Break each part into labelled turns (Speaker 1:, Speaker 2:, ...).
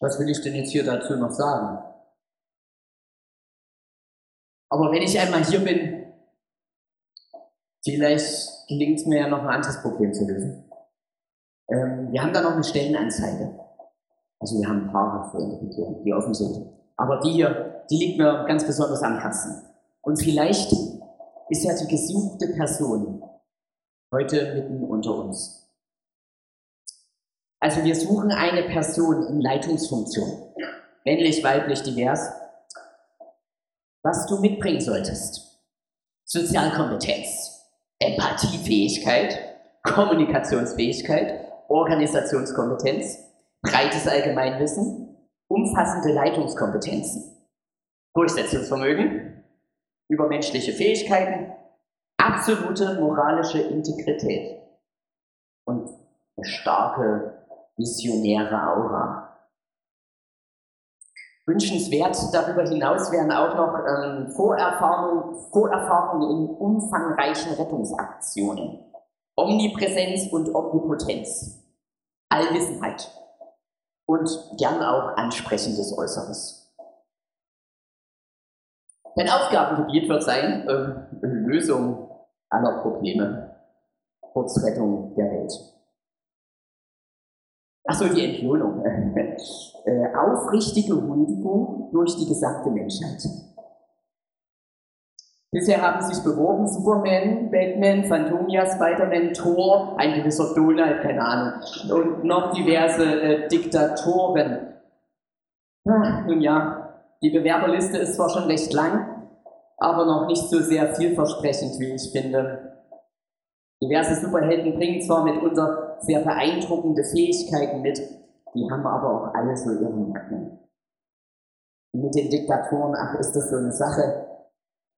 Speaker 1: Was will ich denn jetzt hier dazu noch sagen? Aber wenn ich einmal hier bin, vielleicht gelingt es mir ja noch ein anderes Problem zu lösen. Ähm, wir haben da noch eine Stellenanzeige. Also wir haben ein paar für Regierung, die offen sind. Aber die hier, die liegt mir ganz besonders am Herzen. Und vielleicht ist ja die gesuchte Person heute mitten unter uns. Also wir suchen eine Person in Leitungsfunktion, männlich, weiblich, divers, was du mitbringen solltest. Sozialkompetenz, Empathiefähigkeit, Kommunikationsfähigkeit, Organisationskompetenz, breites Allgemeinwissen, umfassende Leitungskompetenzen, Durchsetzungsvermögen, übermenschliche Fähigkeiten, absolute moralische Integrität und eine starke visionäre Aura. Wünschenswert darüber hinaus wären auch noch ähm, Vorerfahrungen Vorerfahrung in umfangreichen Rettungsaktionen. Omnipräsenz und Omnipotenz. Allwissenheit. Und gern auch ansprechendes Äußeres. Dein Aufgabengebiet wird sein, äh, Lösung aller Probleme. Kurzrettung der Welt. Achso, die Entlohnung. äh, aufrichtige Huldigung durch die gesamte Menschheit. Bisher haben sich beworben Superman, Batman, Phantomia, Spider-Man, Thor, ein gewisser Donald, keine Ahnung, und noch diverse äh, Diktatoren. Ah, nun ja, die Bewerberliste ist zwar schon recht lang, aber noch nicht so sehr vielversprechend, wie ich finde. Diverse Superhelden bringen zwar mitunter sehr beeindruckende Fähigkeiten mit, die haben aber auch alle so ihren Nacken. Mit den Diktatoren, ach, ist das so eine Sache.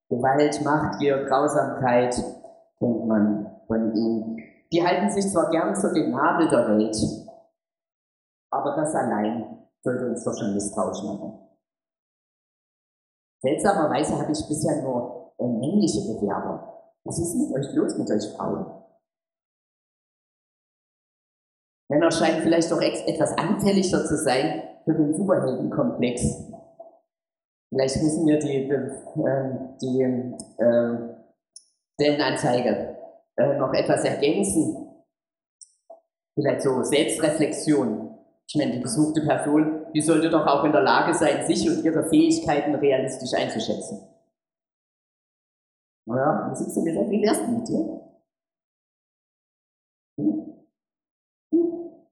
Speaker 1: Gewalt, Macht, Gier, Grausamkeit kennt man von ihnen. Die halten sich zwar gern für den Nabel der Welt, aber das allein sollte uns doch schon misstrauisch machen. Seltsamerweise habe ich bisher nur männliche Bewerber. Was ist mit euch los mit euch Frauen? Männer scheinen vielleicht doch etwas anfälliger zu sein für den Superheldenkomplex. Vielleicht müssen wir die, äh, die äh, Stellenanzeige noch etwas ergänzen. Vielleicht so Selbstreflexion. Ich meine, die besuchte Person, die sollte doch auch in der Lage sein, sich und ihre Fähigkeiten realistisch einzuschätzen. Naja, wie sitzt du gesagt, wie wär's denn mit dir? Hm? Hm?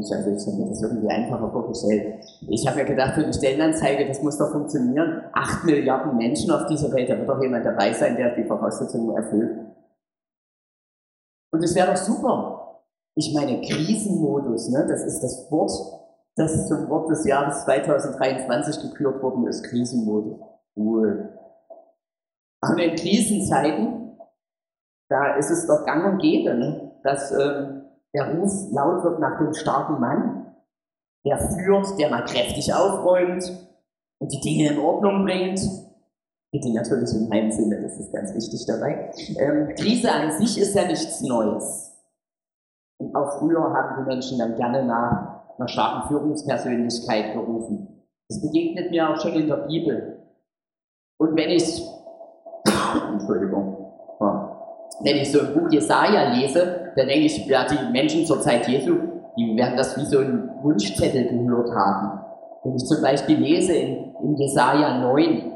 Speaker 1: Ich habe mir das irgendwie einfacher vorgestellt. Ich habe ja gedacht, für die Stellenanzeige, das muss doch funktionieren. Acht Milliarden Menschen auf dieser Welt, da wird doch jemand dabei sein, der die Voraussetzungen erfüllt. Und es wäre doch super. Ich meine, Krisenmodus, ne, das ist das Wort, das zum Wort des Jahres 2023 gekürt worden ist, Krisenmodus. Cool. Und in Krisenzeiten, da ist es doch gang und gäbe, ne, dass ähm, der Ruf laut wird nach dem starken Mann, der führt, der mal kräftig aufräumt und die Dinge in Ordnung bringt. Bitte natürlich in meinem Sinne, das ist ganz wichtig dabei. Ähm, Krise an sich ist ja nichts Neues. Und auch früher haben die Menschen dann gerne nach einer starken Führungspersönlichkeit gerufen. Das begegnet mir auch schon in der Bibel. Und wenn ich, Entschuldigung, wenn ich so ein Buch Jesaja lese, dann denke ich, ja, die Menschen zur Zeit Jesu, die werden das wie so ein Wunschzettel gehört haben. Wenn ich zum Beispiel lese in, in Jesaja 9,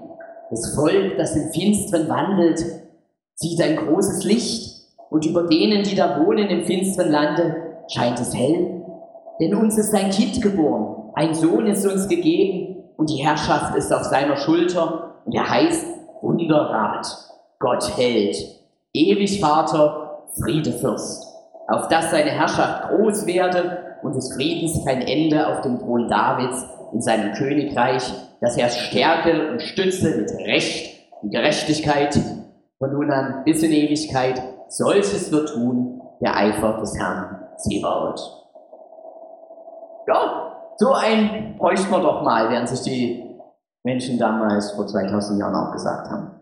Speaker 1: das Volk, das im Finsteren wandelt, sieht ein großes Licht und über denen, die da wohnen im finsteren Lande, scheint es hell. Denn uns ist ein Kind geboren, ein Sohn ist uns gegeben und die Herrschaft ist auf seiner Schulter und er heißt Wunderrat, Gott hält, ewig Vater, Friedefürst, auf dass seine Herrschaft groß werde und des Friedens kein Ende auf dem Thron Davids in seinem Königreich, dass er Stärke und Stütze mit Recht und Gerechtigkeit von nun an bis in Ewigkeit. Solches wird tun der Eifer des Herrn Zebaoth. Ja, so ein bräuchten wir doch mal, während sich die Menschen damals vor 2000 Jahren auch gesagt haben.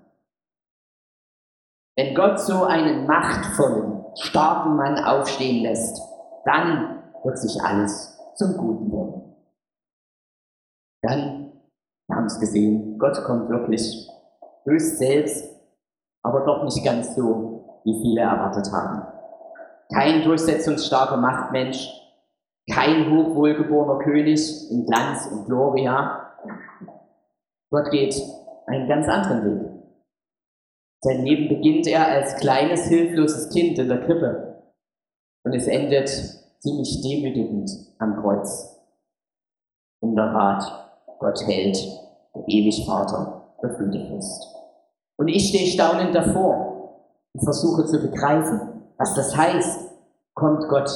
Speaker 1: Wenn Gott so einen machtvollen, starken Mann aufstehen lässt, dann wird sich alles zum Guten werden. Dann, wir haben es gesehen, Gott kommt wirklich höchst selbst, aber doch nicht ganz so, wie viele erwartet haben. Kein durchsetzungsstarker Machtmensch, kein hochwohlgeborener König in Glanz und Gloria. Gott geht einen ganz anderen Weg. Sein Leben beginnt er als kleines, hilfloses Kind in der Krippe und es endet ziemlich demütigend am Kreuz. In der Rat, Gott hält, der ewig Vater, der Friedefürst. Und ich stehe staunend davor und versuche zu begreifen, was das heißt. Kommt Gott,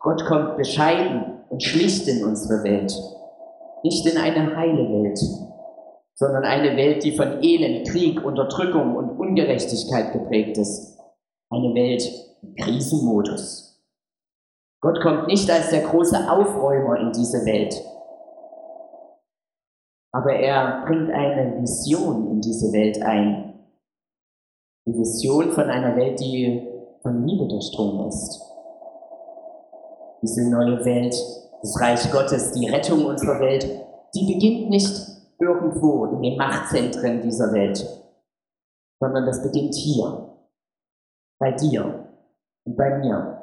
Speaker 1: Gott kommt bescheiden und schlicht in unsere Welt. Nicht in eine heile Welt, sondern eine Welt, die von Elend, Krieg, Unterdrückung und Ungerechtigkeit geprägt ist. Eine Welt im Krisenmodus. Gott kommt nicht als der große Aufräumer in diese Welt, aber er bringt eine Vision in diese Welt ein. Die Vision von einer Welt, die von Liebe durchdrungen ist. Diese neue Welt, das Reich Gottes, die Rettung unserer Welt, die beginnt nicht irgendwo in den Machtzentren dieser Welt, sondern das beginnt hier, bei dir und bei mir.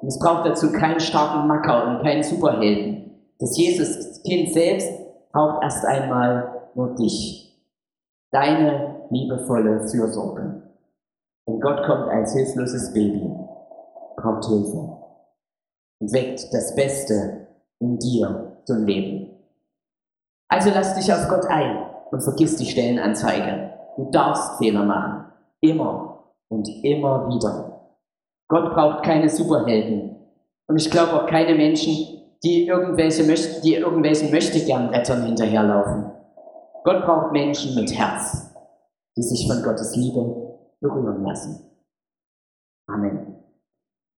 Speaker 1: Und es braucht dazu keinen starken Macker und keinen Superhelden. Das Jesus-Kind selbst braucht erst einmal nur dich, deine liebevolle Fürsorge. Und Gott kommt als hilfloses Baby, braucht Hilfe und weckt das Beste in dir zum Leben. Also lass dich auf Gott ein und vergiss die Stellenanzeige. Du darfst Fehler machen. Immer und immer wieder. Gott braucht keine Superhelden. Und ich glaube auch keine Menschen, die irgendwelche möchte, die irgendwelchen möchtegern Rettern hinterherlaufen. Gott braucht Menschen mit Herz, die sich von Gottes Liebe berühren lassen. Amen.